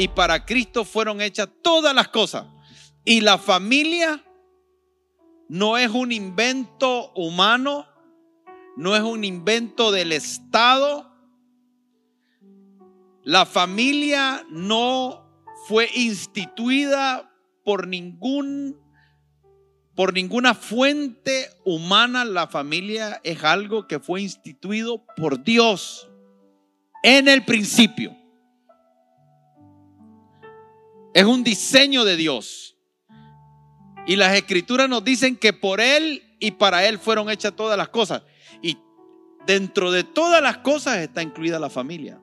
y para Cristo fueron hechas todas las cosas. Y la familia no es un invento humano, no es un invento del Estado. La familia no fue instituida por ningún por ninguna fuente humana la familia es algo que fue instituido por Dios en el principio. Es un diseño de Dios. Y las escrituras nos dicen que por Él y para Él fueron hechas todas las cosas. Y dentro de todas las cosas está incluida la familia.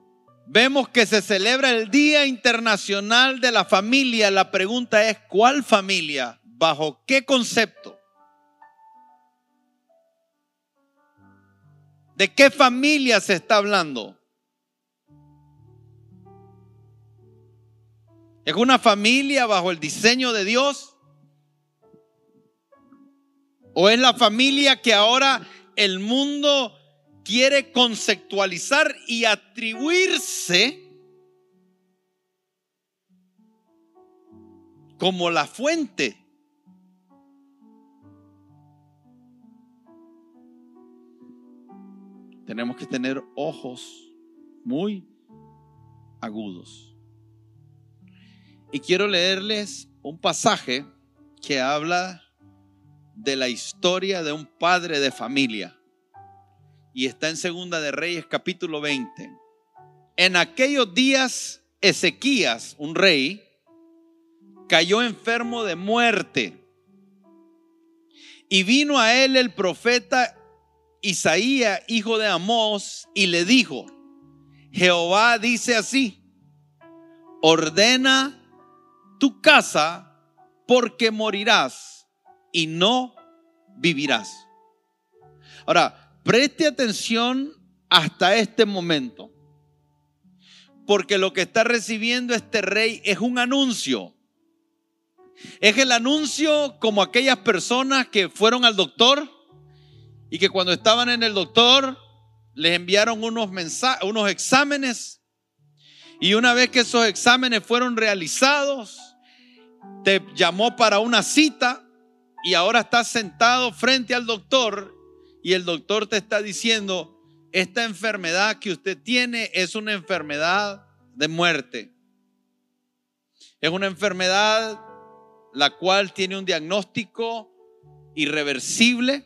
Vemos que se celebra el Día Internacional de la Familia. La pregunta es, ¿cuál familia? ¿Bajo qué concepto? ¿De qué familia se está hablando? ¿Es una familia bajo el diseño de Dios? ¿O es la familia que ahora el mundo quiere conceptualizar y atribuirse como la fuente. Tenemos que tener ojos muy agudos. Y quiero leerles un pasaje que habla de la historia de un padre de familia y está en Segunda de Reyes capítulo 20. En aquellos días Ezequías, un rey, cayó enfermo de muerte. Y vino a él el profeta Isaías, hijo de Amós, y le dijo, Jehová dice así, ordena tu casa porque morirás y no vivirás. Ahora, Preste atención hasta este momento. Porque lo que está recibiendo este rey es un anuncio. Es el anuncio como aquellas personas que fueron al doctor y que cuando estaban en el doctor les enviaron unos, unos exámenes y una vez que esos exámenes fueron realizados, te llamó para una cita y ahora estás sentado frente al doctor y el doctor te está diciendo, esta enfermedad que usted tiene es una enfermedad de muerte. Es una enfermedad la cual tiene un diagnóstico irreversible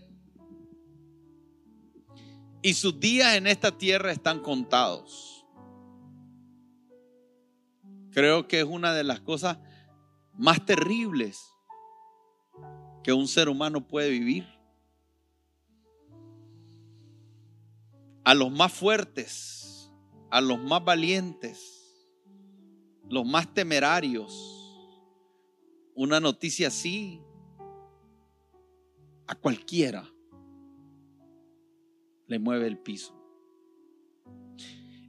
y sus días en esta tierra están contados. Creo que es una de las cosas más terribles que un ser humano puede vivir. a los más fuertes, a los más valientes, los más temerarios. Una noticia así a cualquiera le mueve el piso.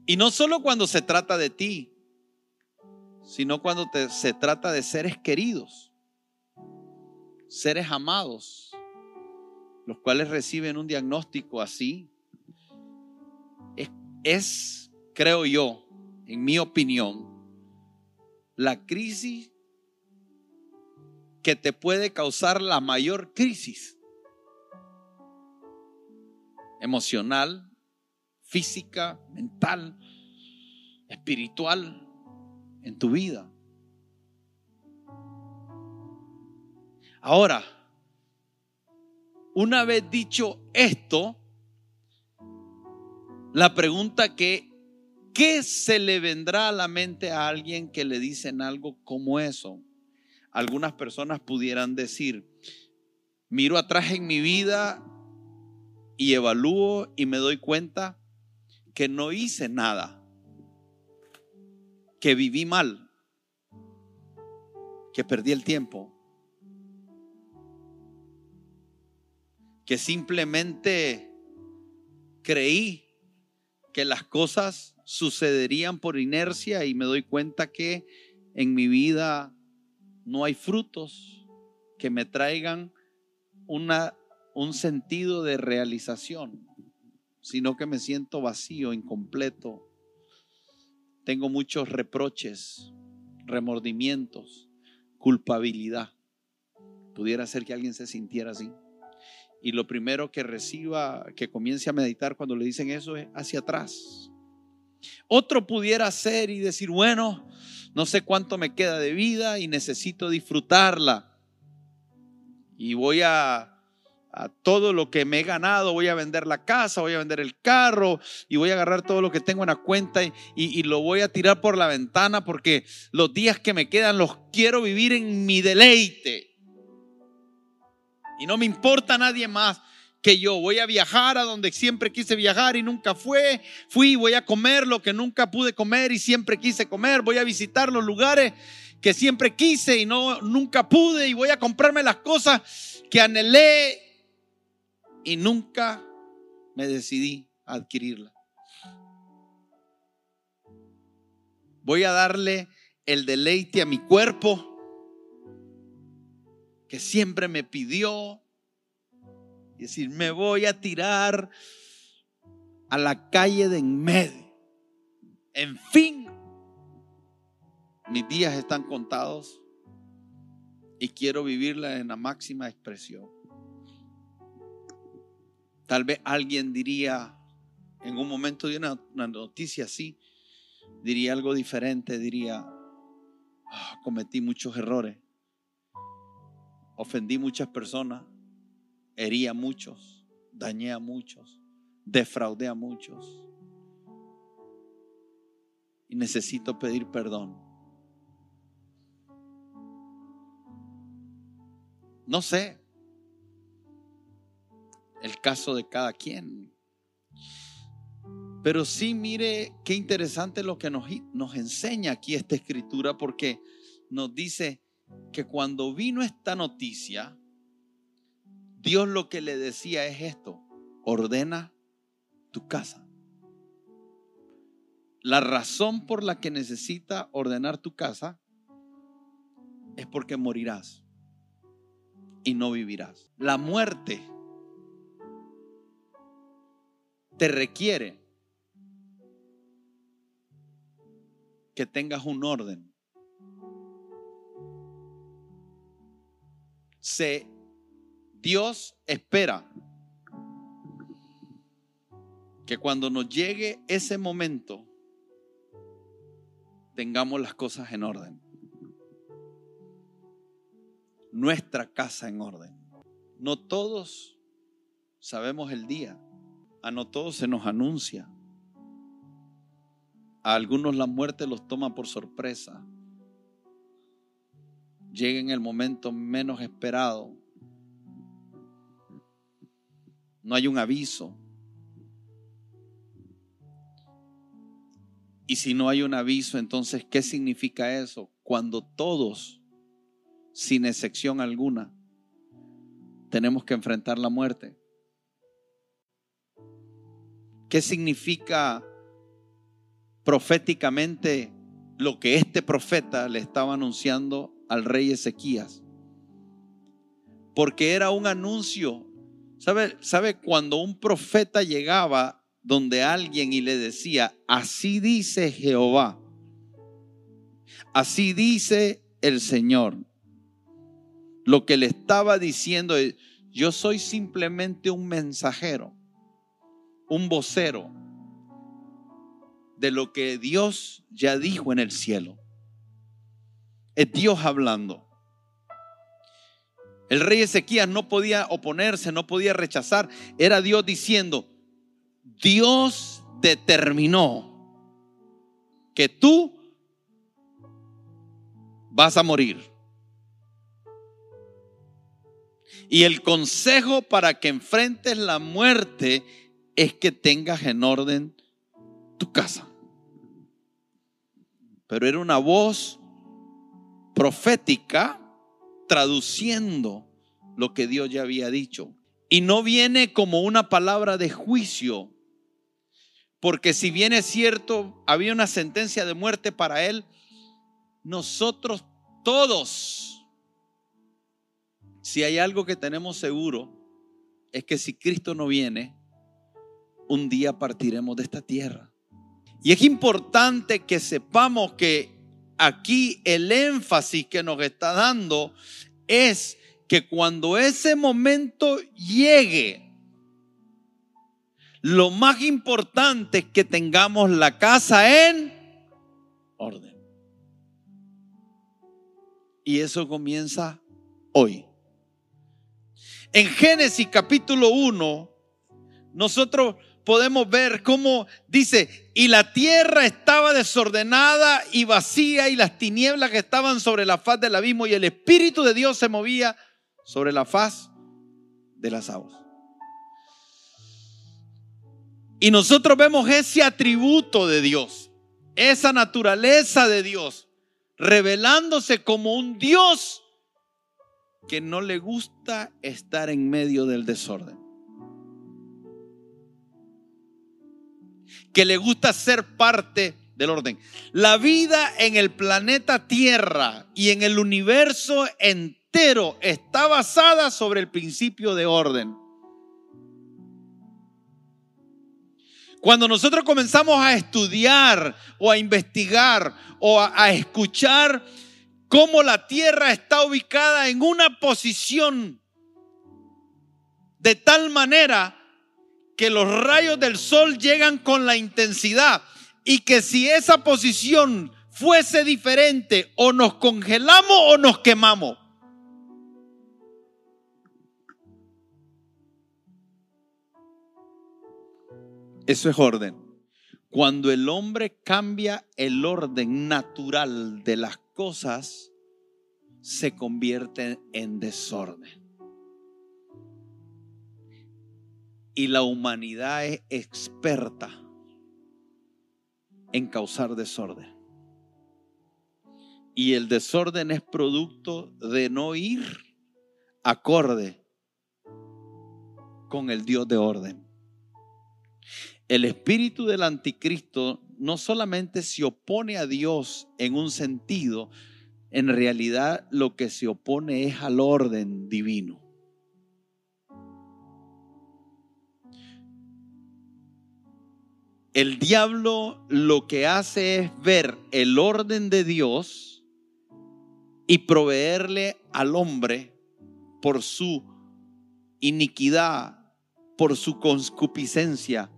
Y no solo cuando se trata de ti, sino cuando se trata de seres queridos, seres amados, los cuales reciben un diagnóstico así. Es, creo yo, en mi opinión, la crisis que te puede causar la mayor crisis emocional, física, mental, espiritual en tu vida. Ahora, una vez dicho esto, la pregunta que, ¿qué se le vendrá a la mente a alguien que le dicen algo como eso? Algunas personas pudieran decir, miro atrás en mi vida y evalúo y me doy cuenta que no hice nada, que viví mal. que perdí el tiempo, que simplemente creí que las cosas sucederían por inercia y me doy cuenta que en mi vida no hay frutos que me traigan una, un sentido de realización, sino que me siento vacío, incompleto. Tengo muchos reproches, remordimientos, culpabilidad. Pudiera ser que alguien se sintiera así. Y lo primero que reciba, que comience a meditar cuando le dicen eso es hacia atrás. Otro pudiera ser y decir, bueno, no sé cuánto me queda de vida y necesito disfrutarla. Y voy a, a todo lo que me he ganado, voy a vender la casa, voy a vender el carro y voy a agarrar todo lo que tengo en la cuenta y, y, lo voy a tirar por la ventana porque los días que me quedan los quiero vivir en mi deleite. Y no me importa nadie más que yo. Voy a viajar a donde siempre quise viajar y nunca fue. Fui, voy a comer lo que nunca pude comer y siempre quise comer. Voy a visitar los lugares que siempre quise y no nunca pude y voy a comprarme las cosas que anhelé y nunca me decidí a adquirirla. Voy a darle el deleite a mi cuerpo que siempre me pidió. Y decir, me voy a tirar a la calle de en medio. En fin, mis días están contados y quiero vivirla en la máxima expresión. Tal vez alguien diría, en un momento de una, noticia así, diría algo diferente, diría, ah, cometí muchos errores ofendí muchas personas, herí a muchos, dañé a muchos, defraudé a muchos. Y necesito pedir perdón. No sé el caso de cada quien. Pero sí mire qué interesante lo que nos, nos enseña aquí esta escritura porque nos dice, que cuando vino esta noticia, Dios lo que le decía es esto, ordena tu casa. La razón por la que necesita ordenar tu casa es porque morirás y no vivirás. La muerte te requiere que tengas un orden se Dios espera que cuando nos llegue ese momento tengamos las cosas en orden. Nuestra casa en orden. No todos sabemos el día. A no todos se nos anuncia. A algunos la muerte los toma por sorpresa llegue en el momento menos esperado. No hay un aviso. Y si no hay un aviso, entonces, ¿qué significa eso? Cuando todos, sin excepción alguna, tenemos que enfrentar la muerte. ¿Qué significa proféticamente lo que este profeta le estaba anunciando al rey Ezequías. Porque era un anuncio. ¿Sabe, ¿Sabe cuando un profeta llegaba donde alguien y le decía, así dice Jehová, así dice el Señor? Lo que le estaba diciendo es, yo soy simplemente un mensajero, un vocero de lo que Dios ya dijo en el cielo. Es Dios hablando. El rey Ezequías no podía oponerse, no podía rechazar. Era Dios diciendo, Dios determinó que tú vas a morir. Y el consejo para que enfrentes la muerte es que tengas en orden tu casa. Pero era una voz profética traduciendo lo que Dios ya había dicho. Y no viene como una palabra de juicio, porque si bien es cierto, había una sentencia de muerte para él, nosotros todos, si hay algo que tenemos seguro, es que si Cristo no viene, un día partiremos de esta tierra. Y es importante que sepamos que aquí el énfasis que nos está dando es que cuando ese momento llegue, lo más importante es que tengamos la casa en orden. Y eso comienza hoy. En Génesis capítulo 1, nosotros podemos ver cómo dice, y la tierra estaba desordenada y vacía y las tinieblas que estaban sobre la faz del abismo y el Espíritu de Dios se movía sobre la faz de las aguas. Y nosotros vemos ese atributo de Dios, esa naturaleza de Dios, revelándose como un Dios que no le gusta estar en medio del desorden. Que le gusta ser parte del orden. La vida en el planeta Tierra y en el universo entero está basada sobre el principio de orden. Cuando nosotros comenzamos a estudiar o a investigar o a, escuchar cómo la tierra está ubicada en una posición de tal manera que los rayos del sol llegan con la intensidad y que si esa posición fuese diferente o nos congelamos o nos quemamos. Eso es orden. Cuando el hombre cambia el orden natural de las cosas, se convierte en desorden. Y la humanidad es experta en causar desorden. Y el desorden es producto de no ir acorde con el Dios de orden. El espíritu del anticristo no solamente se opone a Dios en un sentido, en realidad lo que se opone es al orden divino. El diablo lo que hace es ver el orden de Dios y proveerle al hombre por su iniquidad, por su conscupiscencia,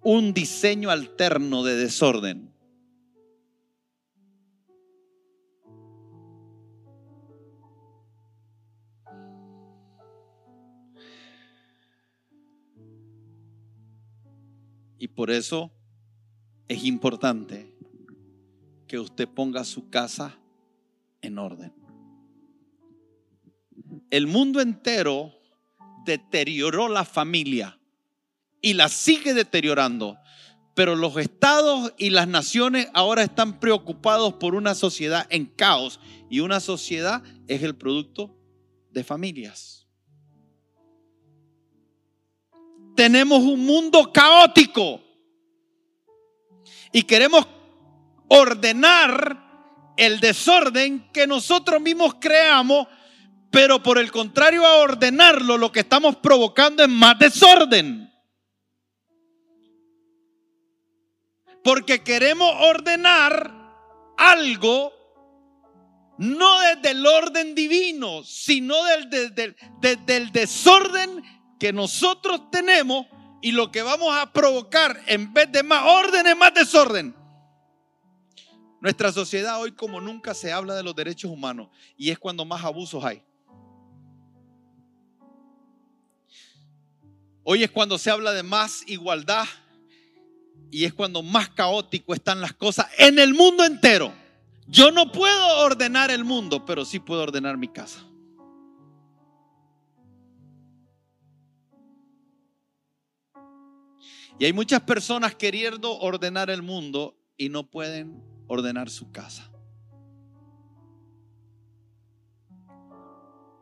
un diseño alterno de desorden. Y por eso es importante que usted ponga su casa en orden. El mundo entero deterioró la familia y la sigue deteriorando. Pero los estados y las naciones ahora están preocupados por una sociedad en caos y una sociedad es el producto de familias. Tenemos un mundo caótico y queremos ordenar el desorden que nosotros mismos creamos, pero por el contrario a ordenarlo lo que estamos provocando es más desorden. Porque queremos ordenar algo no desde el orden divino, sino del, del, desorden que nosotros tenemos y lo que vamos a provocar en vez de más orden es más desorden. Nuestra sociedad hoy como nunca se habla de los derechos humanos y es cuando más abusos hay. Hoy es cuando se habla de más igualdad y es cuando más caótico están las cosas en el mundo entero. Yo no puedo ordenar el mundo, pero sí puedo ordenar mi casa. Y hay muchas personas queriendo ordenar el mundo y no pueden ordenar su casa.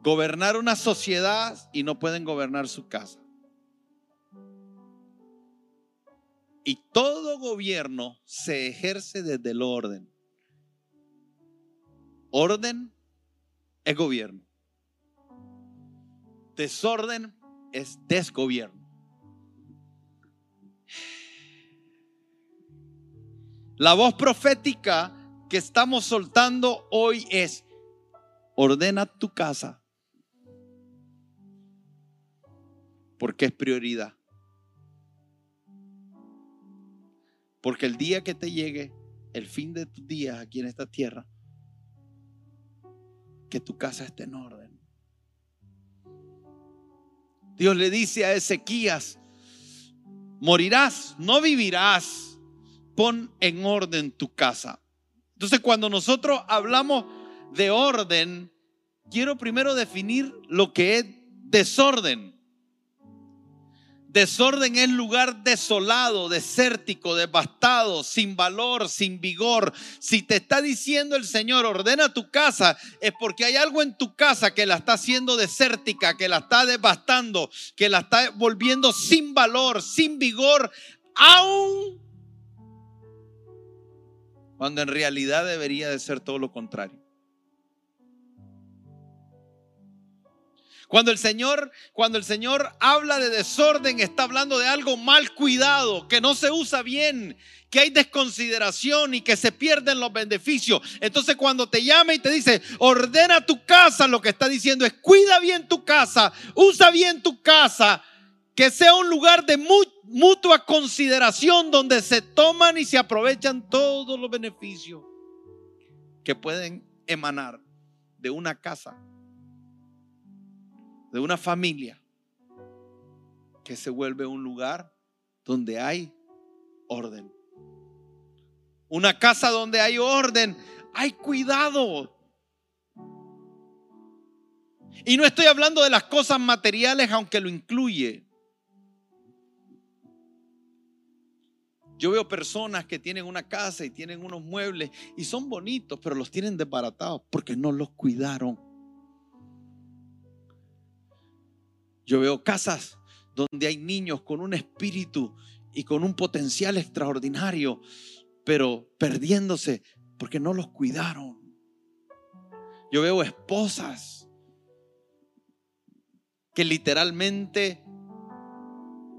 Gobernar una sociedad y no pueden gobernar su casa. Y todo gobierno se ejerce desde el orden. Orden es gobierno. Desorden es desgobierno. La voz profética que estamos soltando hoy es, ordena tu casa, porque es prioridad. Porque el día que te llegue el fin de tus días aquí en esta tierra, que tu casa esté en orden. Dios le dice a Ezequías, morirás, no vivirás pon en orden tu casa. Entonces cuando nosotros hablamos de orden, quiero primero definir lo que es desorden. Desorden es lugar desolado, desértico, devastado, sin valor, sin vigor. Si te está diciendo el Señor, ordena tu casa, es porque hay algo en tu casa que la está haciendo desértica, que la está devastando, que la está volviendo sin valor, sin vigor, aún cuando en realidad debería de ser todo lo contrario. Cuando el Señor, cuando el Señor habla de desorden, está hablando de algo mal cuidado, que no se usa bien, que hay desconsideración y que se pierden los beneficios. Entonces cuando te llama y te dice, ordena tu casa, lo que está diciendo es, cuida bien tu casa, usa bien tu casa, que sea un lugar de mutua consideración donde se toman y se aprovechan todos los beneficios que pueden emanar de una casa, de una familia, que se vuelve un lugar donde hay orden. Una casa donde hay orden, hay cuidado. Y no estoy hablando de las cosas materiales, aunque lo incluye. Yo veo personas que tienen una casa y tienen unos muebles y son bonitos, pero los tienen desbaratados porque no los cuidaron. Yo veo casas donde hay niños con un espíritu y con un potencial extraordinario, pero perdiéndose porque no los cuidaron. Yo veo esposas que literalmente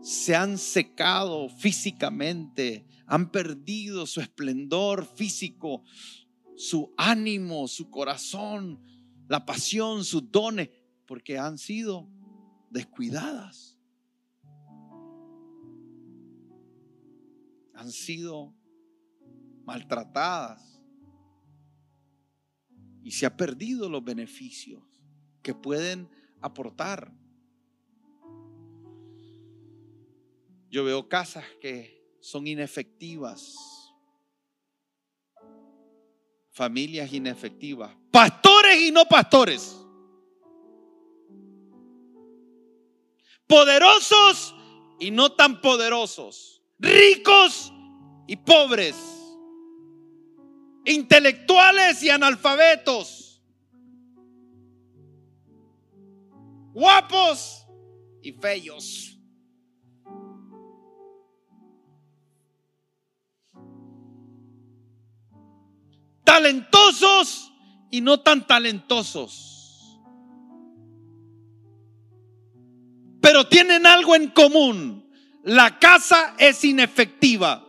se han secado físicamente, han perdido su esplendor físico, su ánimo, su corazón, la pasión, sus dones, porque han sido descuidadas. Han sido maltratadas. Y se ha perdido los beneficios que pueden aportar Yo veo casas que son inefectivas, familias inefectivas, pastores y no pastores, poderosos y no tan poderosos, ricos y pobres, intelectuales y analfabetos, guapos y feos. Talentosos y no tan talentosos. Pero tienen algo en común. La casa es inefectiva.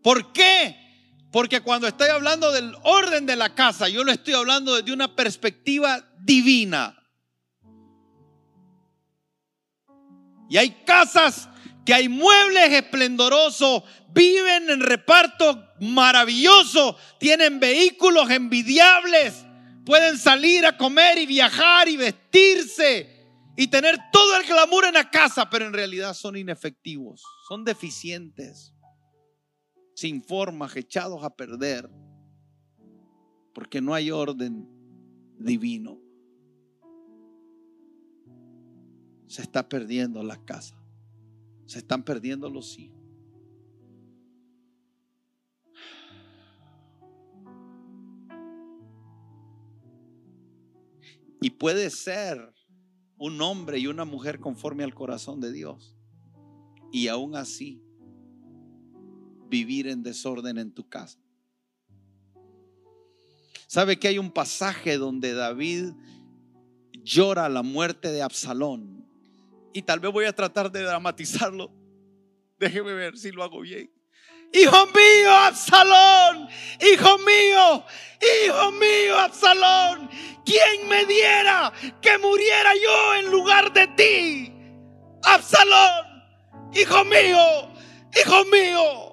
¿Por qué? Porque cuando estoy hablando del orden de la casa, yo lo estoy hablando desde una perspectiva divina. Y hay casas que hay muebles esplendorosos, viven en reparto maravilloso, tienen vehículos envidiables, pueden salir a comer y viajar y vestirse y tener todo el glamour en la casa, pero en realidad son inefectivos, son deficientes, sin formas, echados a perder, porque no hay orden divino. Se está perdiendo la casa. Se están perdiendo los hijos. Y puede ser un hombre y una mujer conforme al corazón de Dios. Y aún así, vivir en desorden en tu casa. ¿Sabe que hay un pasaje donde David llora la muerte de Absalón? Y tal vez voy a tratar de dramatizarlo. Déjeme ver si lo hago bien. Hijo mío, Absalón, hijo mío, hijo mío, Absalón, ¿quién me diera que muriera yo en lugar de ti? Absalón, hijo mío, hijo mío.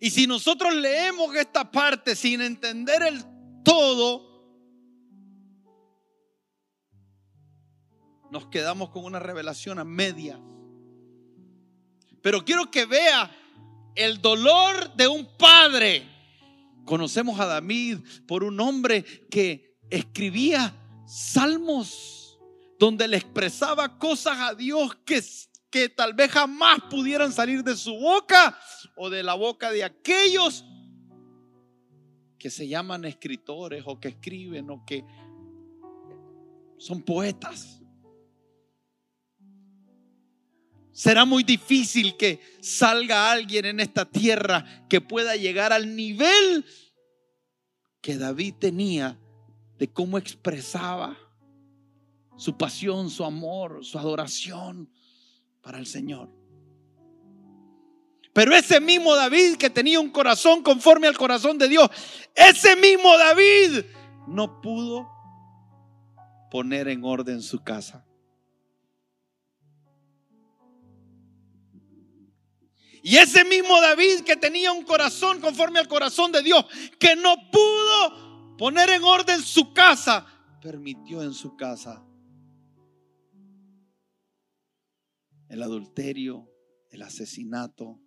Y si nosotros leemos esta parte sin entender el todo, nos quedamos con una revelación a medias. Pero quiero que vea el dolor de un padre. Conocemos a David por un hombre que escribía salmos donde le expresaba cosas a Dios que, que tal vez jamás pudieran salir de su boca o de la boca de aquellos que se llaman escritores o que escriben o que son poetas. Será muy difícil que salga alguien en esta tierra que pueda llegar al nivel que David tenía de cómo expresaba su pasión, su amor, su adoración para el Señor. Pero ese mismo David que tenía un corazón conforme al corazón de Dios, ese mismo David no pudo poner en orden su casa. Y ese mismo David que tenía un corazón conforme al corazón de Dios, que no pudo poner en orden su casa, permitió en su casa el adulterio, el asesinato,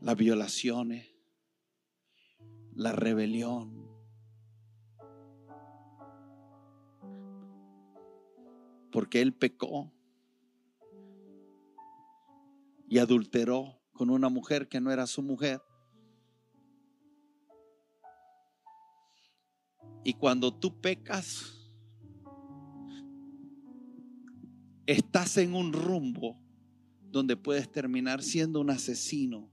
las violaciones, la rebelión. Porque él pecó y adulteró con una mujer que no era su mujer. Y cuando tú pecas, estás en un rumbo donde puedes terminar siendo un asesino.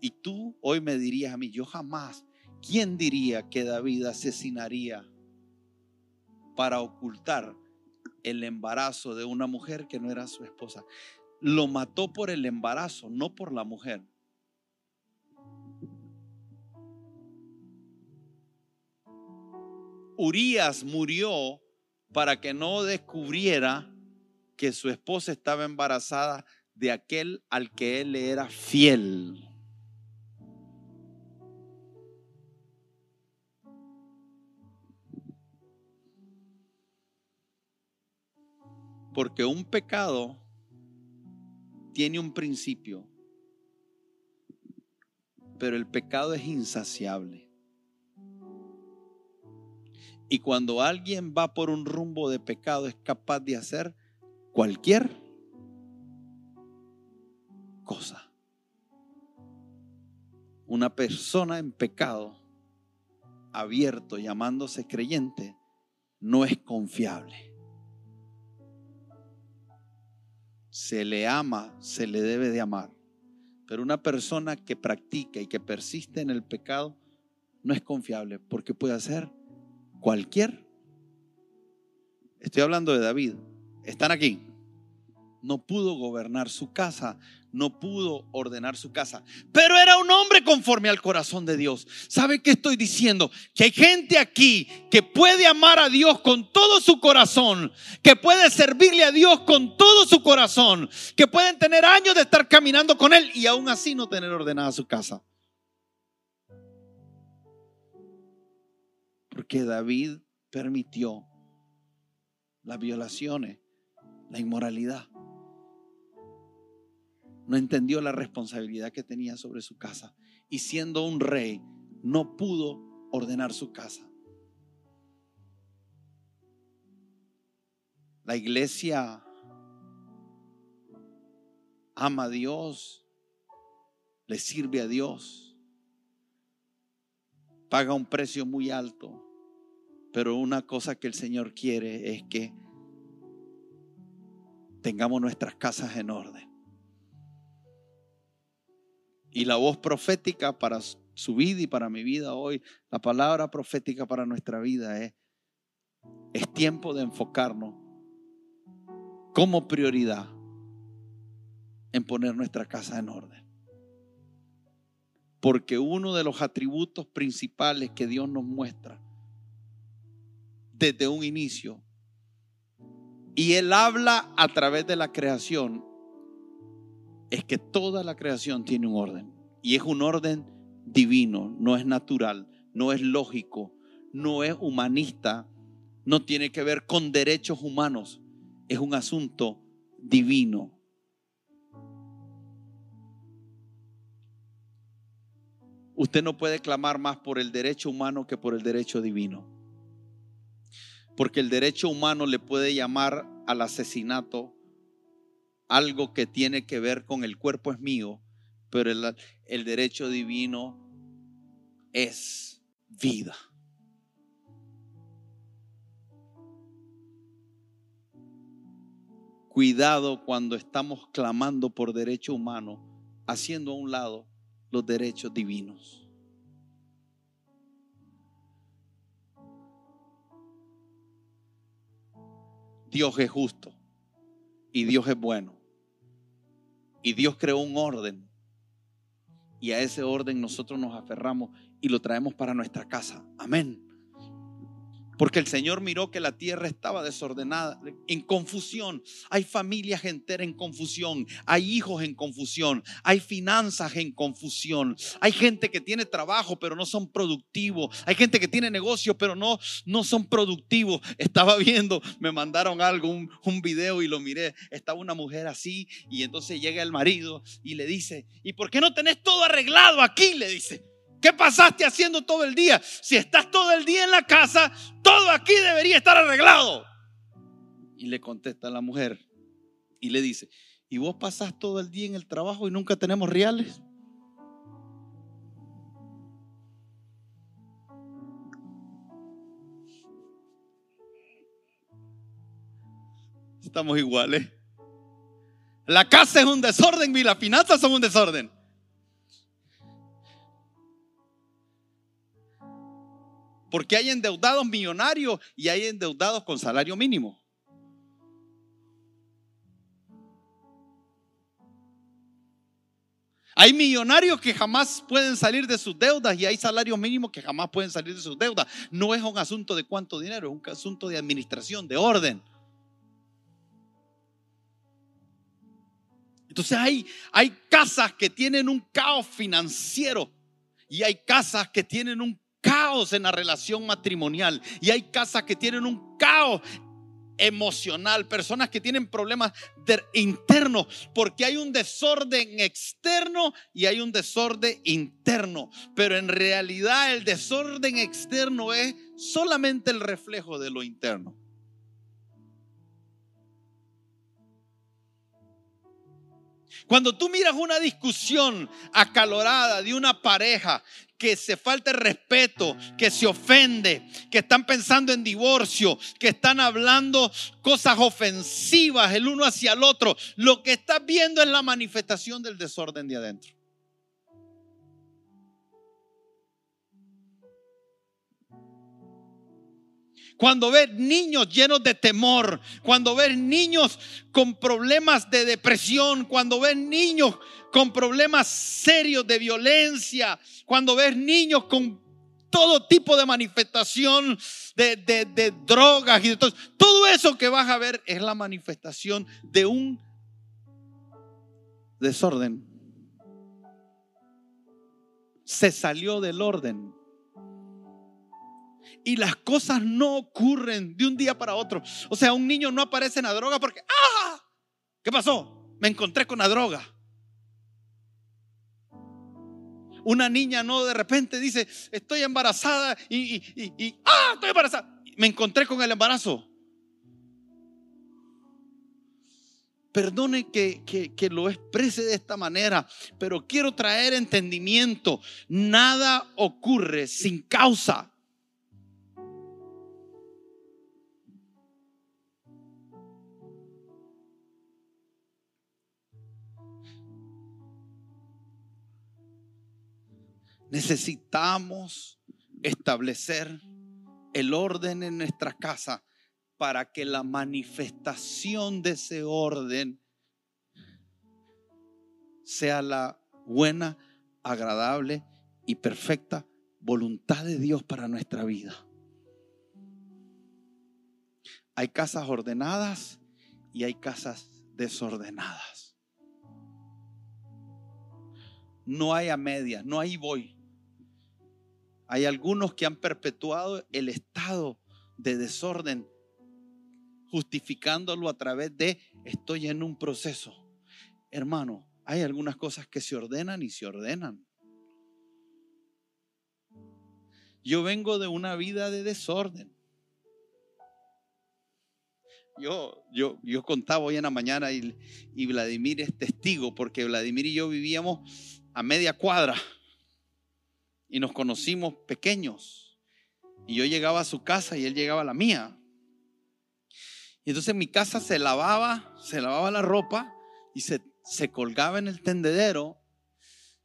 Y tú hoy me dirías a mí, yo jamás, ¿quién diría que David asesinaría para ocultar el embarazo de una mujer que no era su esposa? Lo mató por el embarazo, no por la mujer. Urias murió para que no descubriera que su esposa estaba embarazada de aquel al que él le era fiel. Porque un pecado tiene un principio, pero el pecado es insaciable. Y cuando alguien va por un rumbo de pecado es capaz de hacer cualquier cosa. Una persona en pecado, abierto, llamándose creyente, no es confiable. Se le ama, se le debe de amar. Pero una persona que practica y que persiste en el pecado no es confiable porque puede hacer cualquier. Estoy hablando de David. Están aquí no pudo gobernar su casa, no pudo ordenar su casa, pero era un hombre conforme al corazón de Dios. ¿Sabe qué estoy diciendo? Que hay gente aquí que puede amar a Dios con todo su corazón, que puede servirle a Dios con todo su corazón, que pueden tener años de estar caminando con Él y aún así no tener ordenada su casa. Porque David permitió las violaciones, la inmoralidad no entendió la responsabilidad que tenía sobre su casa y siendo un rey no pudo ordenar su casa. La iglesia ama a Dios, le sirve a Dios, paga un precio muy alto, pero una cosa que el Señor quiere es que tengamos nuestras casas en orden. Y la voz profética para su vida y para mi vida hoy, la palabra profética para nuestra vida es, es tiempo de enfocarnos como prioridad en poner nuestra casa en orden. Porque uno de los atributos principales que Dios nos muestra desde un inicio, y Él habla a través de la creación, es que toda la creación tiene un orden. Y es un orden divino, no es natural, no es lógico, no es humanista, no tiene que ver con derechos humanos, es un asunto divino. Usted no puede clamar más por el derecho humano que por el derecho divino. Porque el derecho humano le puede llamar al asesinato algo que tiene que ver con el cuerpo es mío, pero el, derecho divino es vida. Cuidado cuando estamos clamando por derecho humano, haciendo a un lado los derechos divinos. Dios es justo y Dios es bueno. Y Dios creó un orden. Y a ese orden nosotros nos aferramos y lo traemos para nuestra casa. Amén. Porque el Señor miró que la tierra estaba desordenada, en confusión. Hay familias enteras en confusión. Hay hijos en confusión. Hay finanzas en confusión. Hay gente que tiene trabajo pero no son productivos. Hay gente que tiene negocio pero no, no son productivos. Estaba viendo, me mandaron algo, un, un video y lo miré. Estaba una mujer así y entonces llega el marido y le dice, ¿y por qué no tenés todo arreglado aquí? Le dice. ¿Qué pasaste haciendo todo el día? Si estás todo el día en la casa, todo aquí debería estar arreglado. Y le contesta la mujer y le dice, ¿y vos pasás todo el día en el trabajo y nunca tenemos reales? Estamos iguales. La casa es un desorden y las finanzas son un desorden. Porque hay endeudados millonarios y hay endeudados con salario mínimo. Hay millonarios que jamás pueden salir de sus deudas y hay salarios mínimos que jamás pueden salir de sus deudas. No es un asunto de cuánto dinero, es un asunto de administración, de orden. Entonces hay, hay casas que tienen un caos financiero y hay casas que tienen un en la relación matrimonial y hay casas que tienen un caos emocional, personas que tienen problemas internos, porque hay un desorden externo y hay un desorden interno, pero en realidad el desorden externo es solamente el reflejo de lo interno. Cuando tú miras una discusión acalorada de una pareja que se falta el respeto, que se ofende, que están pensando en divorcio, que están hablando cosas ofensivas el uno hacia el otro, lo que estás viendo es la manifestación del desorden de adentro. Cuando ves niños llenos de temor, cuando ves niños con problemas de depresión, cuando ves niños con problemas serios de violencia, cuando ves niños con todo tipo de manifestación de, drogas y de todo, todo eso que vas a ver es la manifestación de un desorden. Se salió del orden y las cosas no ocurren de un día para otro. O sea, un niño no aparece en la droga porque, ¡ah! ¿Qué pasó? Me encontré con la droga. Una niña no de repente dice, estoy embarazada y, y, ¡ah! Estoy embarazada. Me encontré con el embarazo. Perdone que, que, lo exprese de esta manera, pero quiero traer entendimiento. Nada ocurre sin causa. Necesitamos establecer el orden en nuestra casa para que la manifestación de ese orden sea la buena, agradable y perfecta voluntad de Dios para nuestra vida. Hay casas ordenadas y hay casas desordenadas. No hay a media, no hay voy. Hay algunos que han perpetuado el estado de desorden, justificándolo a través de estoy en un proceso. Hermano, hay algunas cosas que se ordenan y se ordenan. Yo vengo de una vida de desorden. Yo, yo, yo contaba hoy en la mañana y, y Vladimir es testigo porque Vladimir y yo vivíamos a media cuadra y nos conocimos pequeños. Y yo llegaba a su casa y él llegaba a la mía. Y entonces en mi casa se lavaba, se lavaba la ropa y se, se colgaba en el tendedero.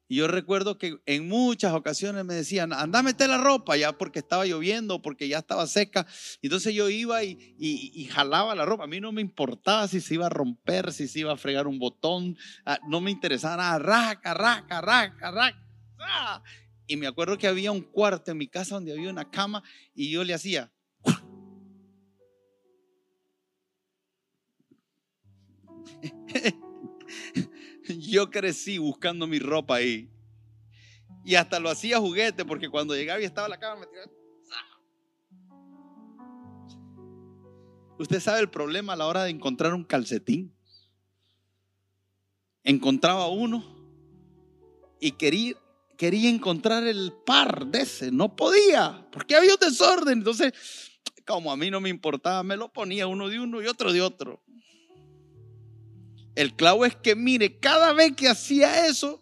Y yo recuerdo que en muchas ocasiones me decían, anda a la ropa, ya porque estaba lloviendo, porque ya estaba seca. Y entonces yo iba y, y, jalaba la ropa. A mí no me importaba si se iba a romper, si se iba a fregar un botón. Ah, no me interesaba nada. Raca, raca, raca, raca. Y me acuerdo que había un cuarto en mi casa donde había una cama y yo le hacía. yo crecí buscando mi ropa ahí. Y hasta lo hacía juguete porque cuando llegaba y estaba la cama me tiraba. Usted sabe el problema a la hora de encontrar un calcetín. Encontraba uno y quería, quería encontrar el par de ese, no podía, porque había un desorden. Entonces, como a mí no me importaba, me lo ponía uno de uno y otro de otro. El clavo es que, mire, cada vez que hacía eso,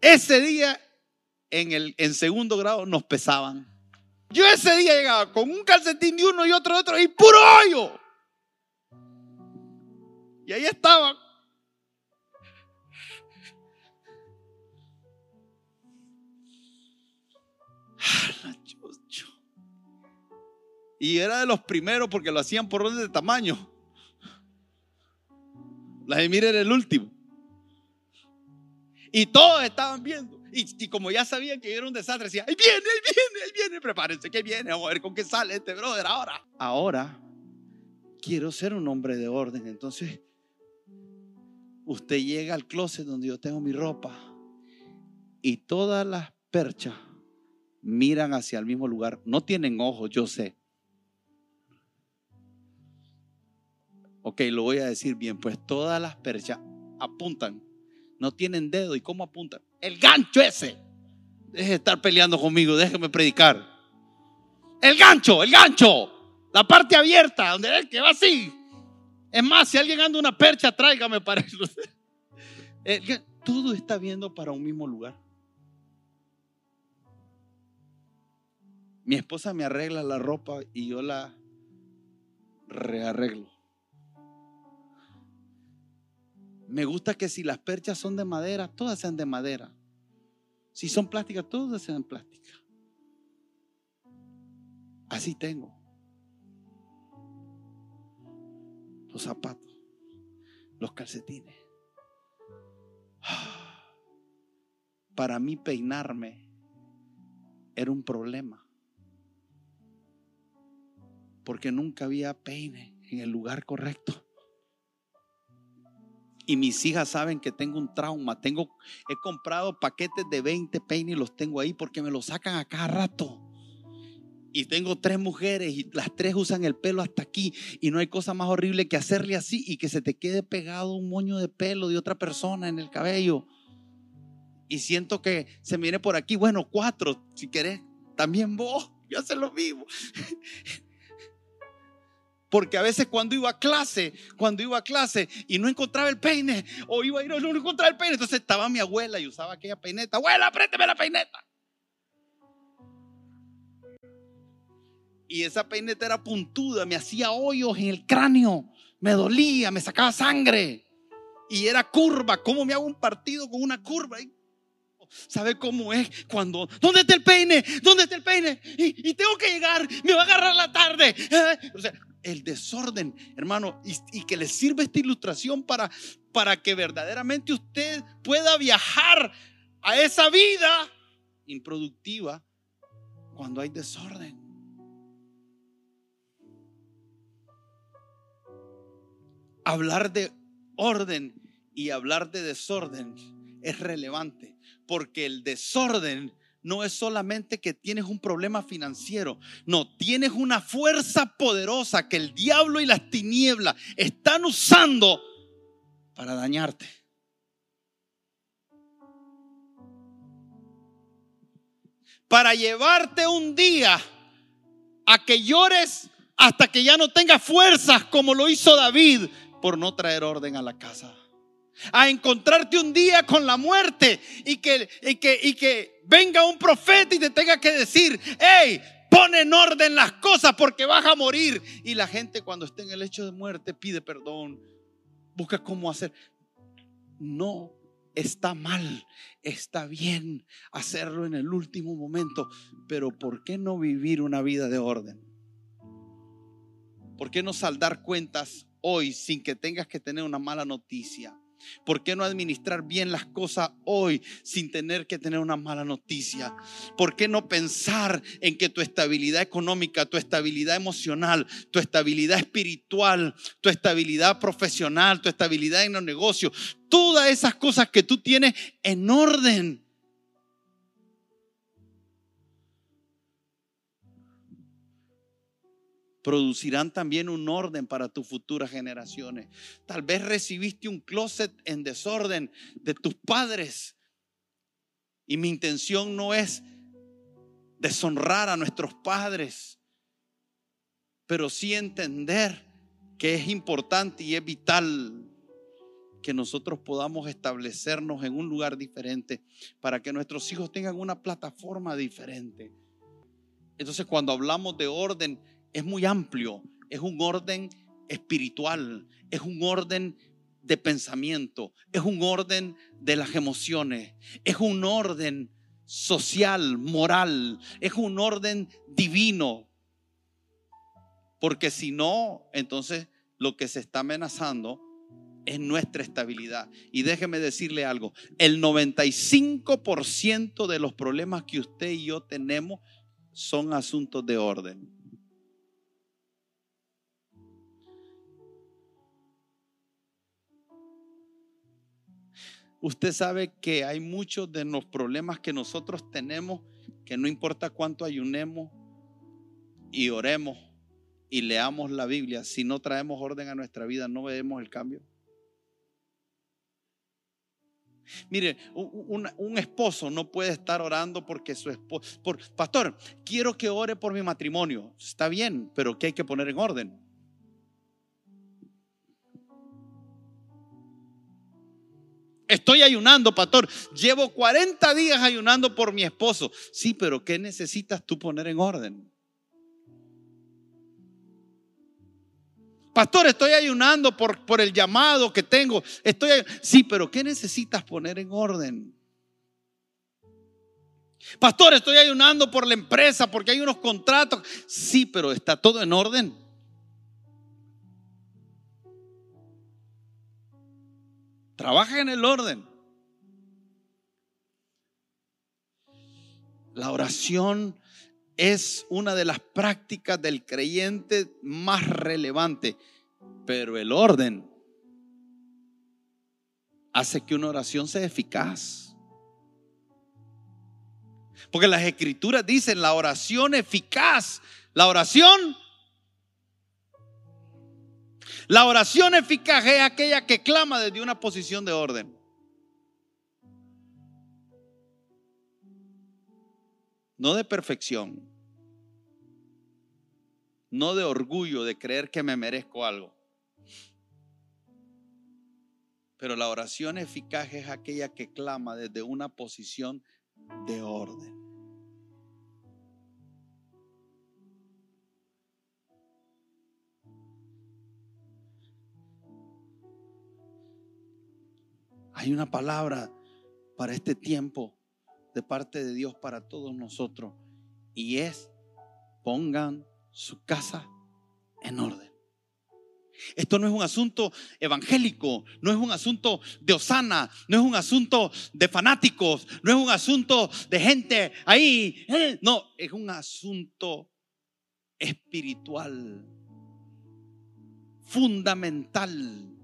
ese día en, el, en segundo grado nos pesaban. Yo ese día llegaba con un calcetín de uno y otro de otro y puro hoyo. Y ahí estaba Y era de los primeros porque lo hacían por orden de tamaño. Vladimir era el último. Y todos estaban viendo. Y, como ya sabían que era un desastre, decían, ahí viene, ahí viene, ahí viene, prepárense que viene, vamos a ver con qué sale este brother ahora. Ahora quiero ser un hombre de orden. Entonces, usted llega al closet donde yo tengo mi ropa y todas las perchas miran hacia el mismo lugar. No tienen ojos, yo sé. Ok, lo voy a decir bien, pues todas las perchas apuntan, no tienen dedo. ¿Y cómo apuntan? El gancho ese. Deje de estar peleando conmigo, déjeme predicar. El gancho, el gancho. La parte abierta, donde es que va así. Es más, si alguien anda una percha, tráigame para eso. Todo está viendo para un mismo lugar. Mi esposa me arregla la ropa y yo la rearreglo. Me gusta que si las perchas son de madera, todas sean de madera. Si son plásticas, todas sean plásticas. Así tengo. Los zapatos, los calcetines. Para mí peinarme era un problema. Porque nunca había peine en el lugar correcto. Y mis hijas saben que tengo un trauma. Tengo, he comprado paquetes de 20 peines y los tengo ahí porque me los sacan a cada rato. Y tengo tres mujeres y las tres usan el pelo hasta aquí. Y no hay cosa más horrible que hacerle así y que se te quede pegado un moño de pelo de otra persona en el cabello. Y siento que se viene por aquí. Bueno, cuatro, si querés, también vos. Yo hacer lo mismo. Porque a veces cuando iba a clase, cuando iba a clase y no encontraba el peine, o iba a ir a no encontraba el peine, entonces estaba mi abuela y usaba aquella peineta. Abuela, présteme la peineta. Y esa peineta era puntuda, me hacía hoyos en el cráneo, me dolía, me sacaba sangre. Y era curva. ¿Cómo me hago un partido con una curva? ¿Sabe cómo es cuando, ¿dónde está el peine? ¿Dónde está el peine? Y, tengo que llegar, me va a agarrar la tarde. O sea, el desorden, hermano, y, que le sirva esta ilustración para, para que verdaderamente usted pueda viajar a esa vida improductiva cuando hay desorden. Hablar de orden y hablar de desorden es relevante, porque el desorden no es solamente que tienes un problema financiero, no, tienes una fuerza poderosa que el diablo y las tinieblas están usando para dañarte. Para llevarte un día a que llores hasta que ya no tengas fuerzas como lo hizo David por no traer orden a la casa a encontrarte un día con la muerte y que, y que, y que venga un profeta y te tenga que decir, hey, pon en orden las cosas porque vas a morir. Y la gente cuando está en el hecho de muerte pide perdón, busca cómo hacer. No está mal, está bien hacerlo en el último momento, pero ¿por qué no vivir una vida de orden? ¿Por qué no saldar cuentas hoy sin que tengas que tener una mala noticia? ¿Por qué no administrar bien las cosas hoy sin tener que tener una mala noticia? ¿Por qué no pensar en que tu estabilidad económica, tu estabilidad emocional, tu estabilidad espiritual, tu estabilidad profesional, tu estabilidad en los negocios, todas esas cosas que tú tienes en orden? Producirán también un orden para tus futuras generaciones. Tal vez recibiste un closet en desorden de tus padres. Y mi intención no es deshonrar a nuestros padres, pero sí entender que es importante y es vital que nosotros podamos establecernos en un lugar diferente para que nuestros hijos tengan una plataforma diferente. Entonces cuando hablamos de orden, es muy amplio, es un orden espiritual, es un orden de pensamiento, es un orden de las emociones, es un orden social, moral, es un orden divino. Porque si no, entonces lo que se está amenazando es nuestra estabilidad. Y déjeme decirle algo, el 95% de los problemas que usted y yo tenemos son asuntos de orden. Usted sabe que hay muchos de los problemas que nosotros tenemos que no importa cuánto ayunemos y oremos y leamos la Biblia, si no traemos orden a nuestra vida, no vemos el cambio. Mire, un, esposo no puede estar orando porque su esposo, por, pastor, quiero que ore por mi matrimonio. Está bien, pero ¿qué hay que poner en orden? Estoy ayunando, pastor. Llevo 40 días ayunando por mi esposo. Sí, pero ¿qué necesitas tú poner en orden? Pastor, estoy ayunando por, por el llamado que tengo. Estoy, sí, pero ¿qué necesitas poner en orden? Pastor, estoy ayunando por la empresa porque hay unos contratos. Sí, pero ¿está todo en orden? Trabaja en el orden. La oración es una de las prácticas del creyente más relevante, pero el orden hace que una oración sea eficaz. Porque las escrituras dicen la oración eficaz, la oración la oración eficaz es aquella que clama desde una posición de orden. No de perfección. no de orgullo, de creer que me merezco algo. Pero la oración eficaz es aquella que clama desde una posición de orden. Hay una palabra para este tiempo de parte de Dios para todos nosotros y es pongan su casa en orden. Esto no es un asunto evangélico, no es un asunto de Osana, no es un asunto de fanáticos, no es un asunto de gente ahí. Eh, no, es un asunto espiritual, fundamental.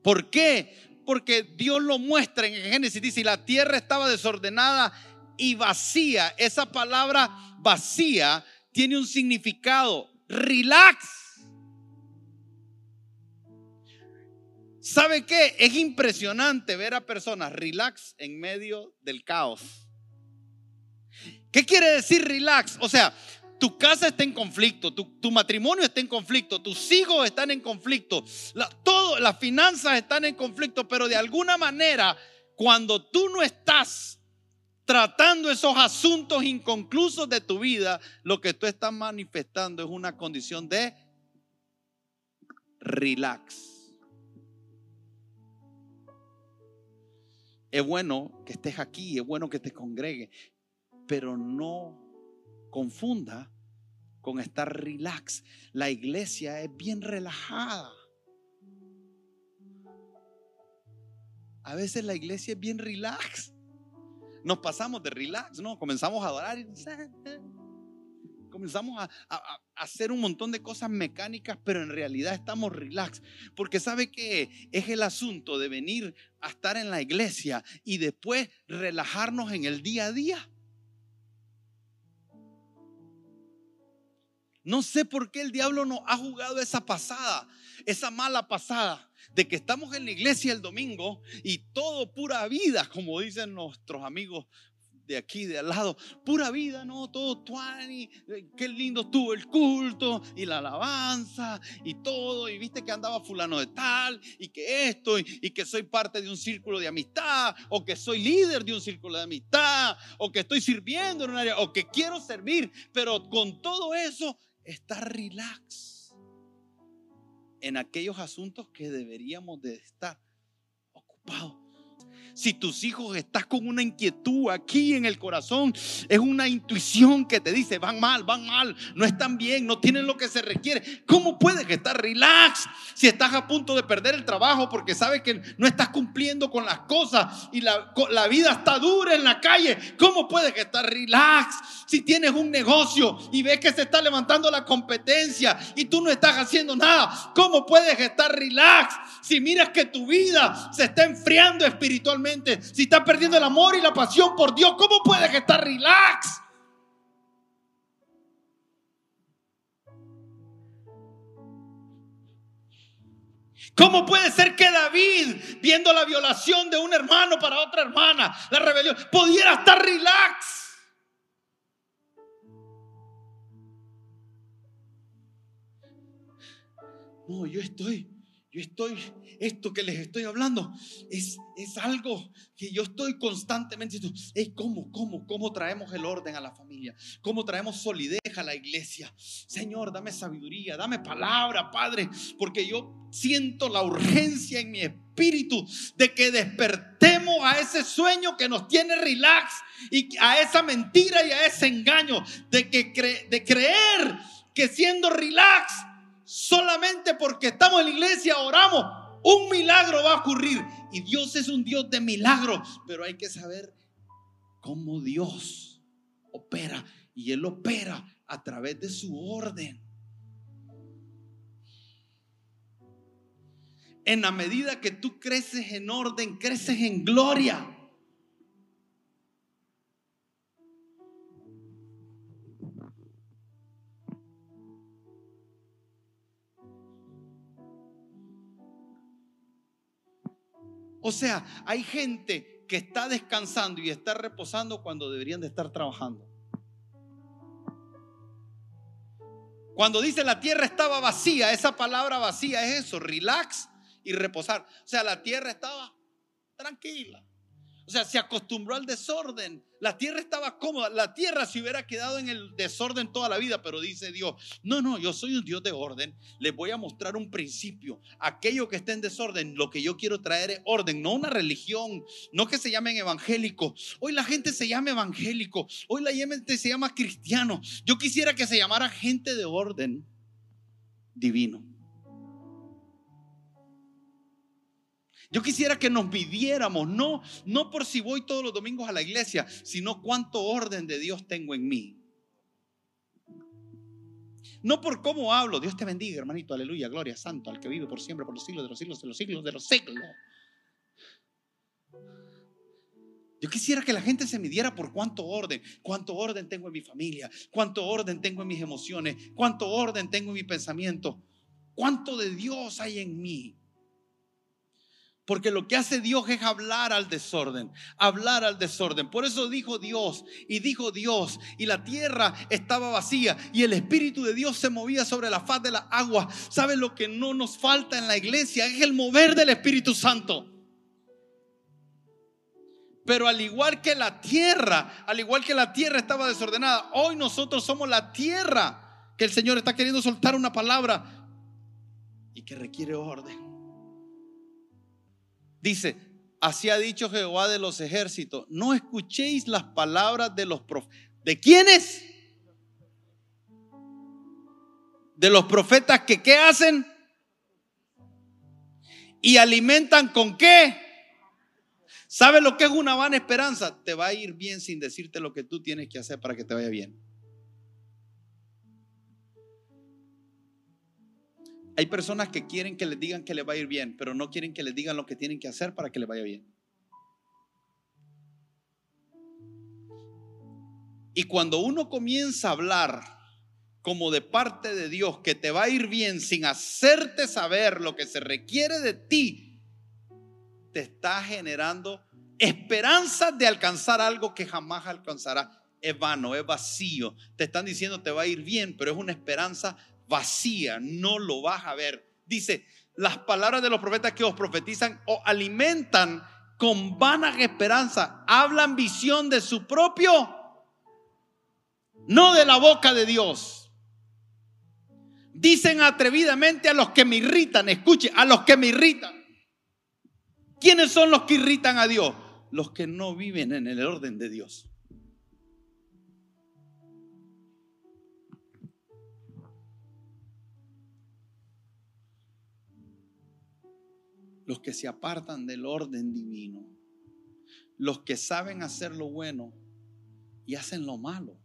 ¿Por qué? Porque Dios lo muestra en Génesis. Dice, y la tierra estaba desordenada y vacía. Esa palabra vacía tiene un significado. Relax. ¿Sabe qué? Es impresionante ver a personas relax en medio del caos. ¿Qué quiere decir relax? O sea, tu casa está en conflicto, tu, matrimonio está en conflicto, tus hijos están en conflicto, todo, las finanzas están en conflicto, pero de alguna manera, cuando tú no estás tratando esos asuntos inconclusos de tu vida, lo que tú estás manifestando es una condición de relax. Es bueno que estés aquí, es bueno que te congregue, pero no confunda con estar relax. La iglesia es bien relajada. A veces la iglesia es bien relax. Nos pasamos de relax, ¿no? Comenzamos a adorar y comenzamos a, a, hacer un montón de cosas mecánicas, pero en realidad estamos relax. Porque sabe que es el asunto de venir a estar en la iglesia y después relajarnos en el día a día. No sé por qué el diablo nos ha jugado esa pasada, esa mala pasada, de que estamos en la iglesia el domingo y todo pura vida, como dicen nuestros amigos de aquí, de al lado, pura vida, ¿no? Todo tuani, eh, qué lindo estuvo el culto y la alabanza y todo, y viste que andaba fulano de tal, y que esto, y, y, que soy parte de un círculo de amistad, o que soy líder de un círculo de amistad, o que estoy sirviendo en un área, o que quiero servir, pero con todo eso estar relax en aquellos asuntos que deberíamos de estar ocupados. Si tus hijos estás con una inquietud aquí en el corazón, es una intuición que te dice, van mal, van mal, no están bien, no tienen lo que se requiere. ¿Cómo puedes estar relax si estás a punto de perder el trabajo porque sabes que no estás cumpliendo con las cosas y la, vida está dura en la calle? ¿Cómo puedes estar relax si tienes un negocio y ves que se está levantando la competencia y tú no estás haciendo nada? ¿Cómo puedes estar relax si miras que tu vida se está enfriando espiritualmente? Si estás perdiendo el amor y la pasión por Dios, ¿cómo puedes estar relax? ¿Cómo puede ser que David, viendo la violación de un hermano para otra hermana, la rebelión, pudiera estar relax? No, yo estoy yo estoy, esto que les estoy hablando es, es algo que yo estoy constantemente diciendo, ¿cómo, cómo, cómo traemos el orden a la familia? ¿Cómo traemos solidez a la iglesia? Señor, dame sabiduría, dame palabra, Padre, porque yo siento la urgencia en mi espíritu de que despertemos a ese sueño que nos tiene relax y a esa mentira y a ese engaño de, que de creer que siendo relax solamente porque estamos en la iglesia, oramos, un milagro va a ocurrir. Y Dios es un Dios de milagros, pero hay que saber cómo Dios opera. Y Él opera a través de su orden. En la medida que tú creces en orden, creces en gloria. O sea, hay gente que está descansando y está reposando cuando deberían de estar trabajando. Cuando dice la tierra estaba vacía, esa palabra vacía es eso, relax y reposar. O sea, la tierra estaba tranquila. O sea, se acostumbró al desorden. La tierra estaba cómoda. La tierra se hubiera quedado en el desorden toda la vida, pero dice Dios, no, no, yo soy un Dios de orden. Les voy a mostrar un principio. Aquello que esté en desorden, lo que yo quiero traer es orden, no una religión, no que se llamen evangélicos. Hoy la gente se llama evangélico, hoy la gente se llama cristiano. Yo quisiera que se llamara gente de orden divino. Yo quisiera que nos midiéramos, no, no por si voy todos los domingos a la iglesia, sino cuánto orden de Dios tengo en mí. No por cómo hablo. Dios te bendiga, hermanito. Aleluya, gloria, santo, al que vive por siempre, por los siglos de los siglos, de los siglos, de los siglos. Yo quisiera que la gente se midiera por cuánto orden, cuánto orden tengo en mi familia, cuánto orden tengo en mis emociones, cuánto orden tengo en mi pensamiento, cuánto de Dios hay en mí. Porque lo que hace Dios es hablar al desorden, hablar al desorden. Por eso dijo Dios y dijo Dios y la tierra estaba vacía y el Espíritu de Dios se movía sobre la faz de la agua. ¿Sabe lo que no nos falta en la iglesia? Es el mover del Espíritu Santo. Pero al igual que la tierra, al igual que la tierra estaba desordenada, hoy nosotros somos la tierra que el Señor está queriendo soltar una palabra y que requiere orden. Dice, así ha dicho Jehová de los ejércitos, no escuchéis las palabras de los profetas. ¿De quiénes? De los profetas que qué hacen? Y alimentan con qué? ¿Sabe lo que es una vana esperanza? Te va a ir bien sin decirte lo que tú tienes que hacer para que te vaya bien. Hay personas que quieren que les digan que les va a ir bien, pero no quieren que les digan lo que tienen que hacer para que les vaya bien. Y cuando uno comienza a hablar como de parte de Dios que te va a ir bien sin hacerte saber lo que se requiere de ti, te está generando esperanzas de alcanzar algo que jamás alcanzará. Es vano, es vacío. Te están diciendo te va a ir bien, pero es una esperanza vacía, no lo vas a ver. Dice, las palabras de los profetas que os profetizan o alimentan con vana esperanza, hablan visión de su propio, no de la boca de Dios. Dicen atrevidamente a los que me irritan, escuche, a los que me irritan. ¿Quiénes son los que irritan a Dios? Los que no viven en el orden de Dios. Los que se apartan del orden divino, los que saben hacer lo bueno y hacen lo malo.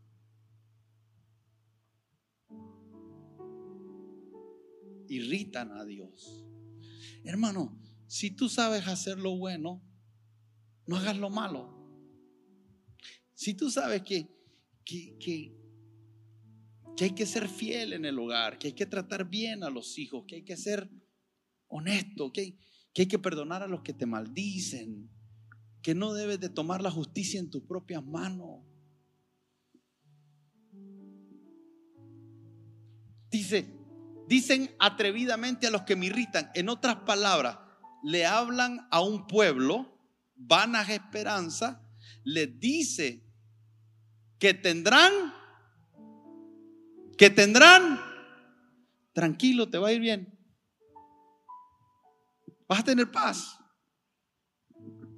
Irritan a Dios. Hermano, si tú sabes hacer lo bueno, no hagas lo malo. Si tú sabes que, que, que, hay que ser fiel en el hogar, que hay que tratar bien a los hijos, que hay que ser honesto, que hay, que hay que perdonar a los que te maldicen, que no debes de tomar la justicia en tus propias manos. Dice, dicen atrevidamente a los que me irritan. En otras palabras, le hablan a un pueblo, vanas esperanza, les dice que tendrán, que tendrán, tranquilo, te va a ir bien. Vas a tener paz.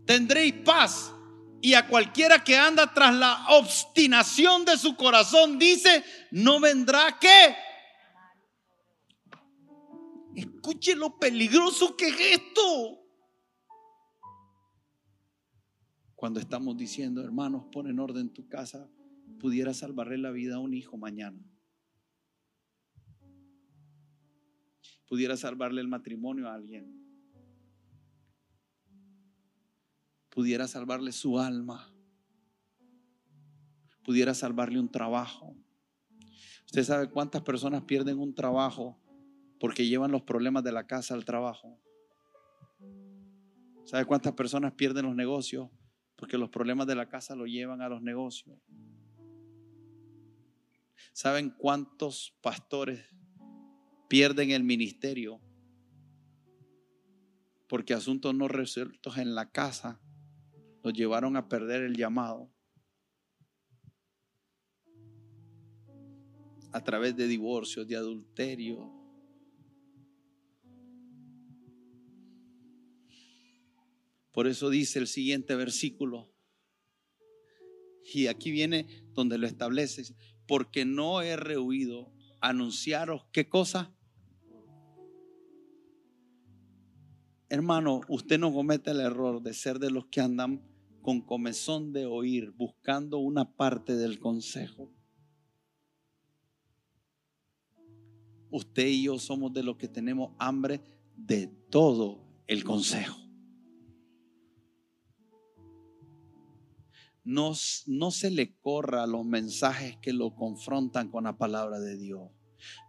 Tendréis paz. Y a cualquiera que anda tras la obstinación de su corazón, dice, no vendrá qué. Escuche lo peligroso que es esto. Cuando estamos diciendo, hermanos, pon en orden tu casa, pudiera salvarle la vida a un hijo mañana. Pudiera salvarle el matrimonio a alguien. Pudiera salvarle su alma, pudiera salvarle un trabajo. Usted sabe cuántas personas pierden un trabajo porque llevan los problemas de la casa al trabajo. ¿Sabe cuántas personas pierden los negocios porque los problemas de la casa lo llevan a los negocios? ¿Saben cuántos pastores pierden el ministerio porque asuntos no resueltos en la casa los llevaron a perder el llamado? A través de divorcios, de adulterio. Por eso dice el siguiente versículo. Y aquí viene donde lo establece porque no he rehuido anunciaros qué cosa. Hermano, usted no comete el error de ser de los que andan con comezón de oír, buscando una parte del consejo. Usted y yo somos de los que tenemos hambre de todo el consejo. no, se le corra los mensajes que lo confrontan con la palabra de Dios.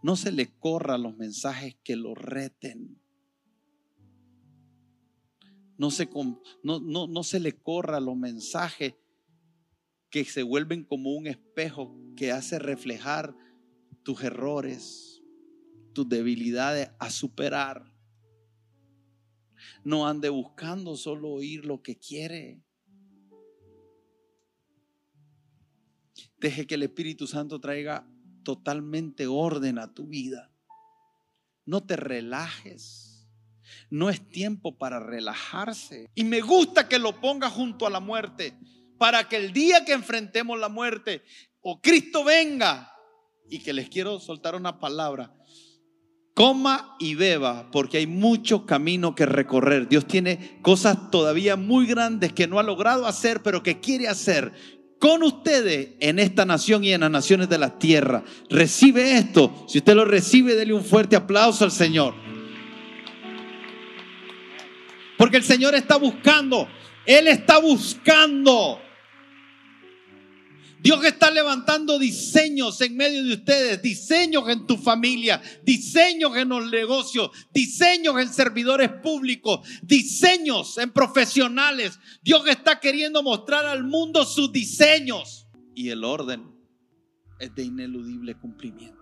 No se le corra los mensajes que lo reten. No se, no, no se le corra los mensajes que se vuelven como un espejo que hace reflejar tus errores, tus debilidades a superar. No ande buscando solo oír lo que quiere. Deje que el Espíritu Santo traiga totalmente orden a tu vida. No te relajes. No es tiempo para relajarse. Y me gusta que lo ponga junto a la muerte, para que el día que enfrentemos la muerte o Cristo venga, y que les quiero soltar una palabra, coma y beba, porque hay mucho camino que recorrer. Dios tiene cosas todavía muy grandes que no ha logrado hacer, pero que quiere hacer con ustedes en esta nación y en las naciones de la tierra. Recibe esto. Si usted lo recibe, dele un fuerte aplauso al Señor. Porque el Señor está buscando. Él está buscando Dios está levantando diseños en medio de ustedes, diseños en tu familia, diseños en los negocios, diseños en servidores públicos, diseños en profesionales. Dios está queriendo mostrar al mundo sus diseños y el orden es de ineludible cumplimiento.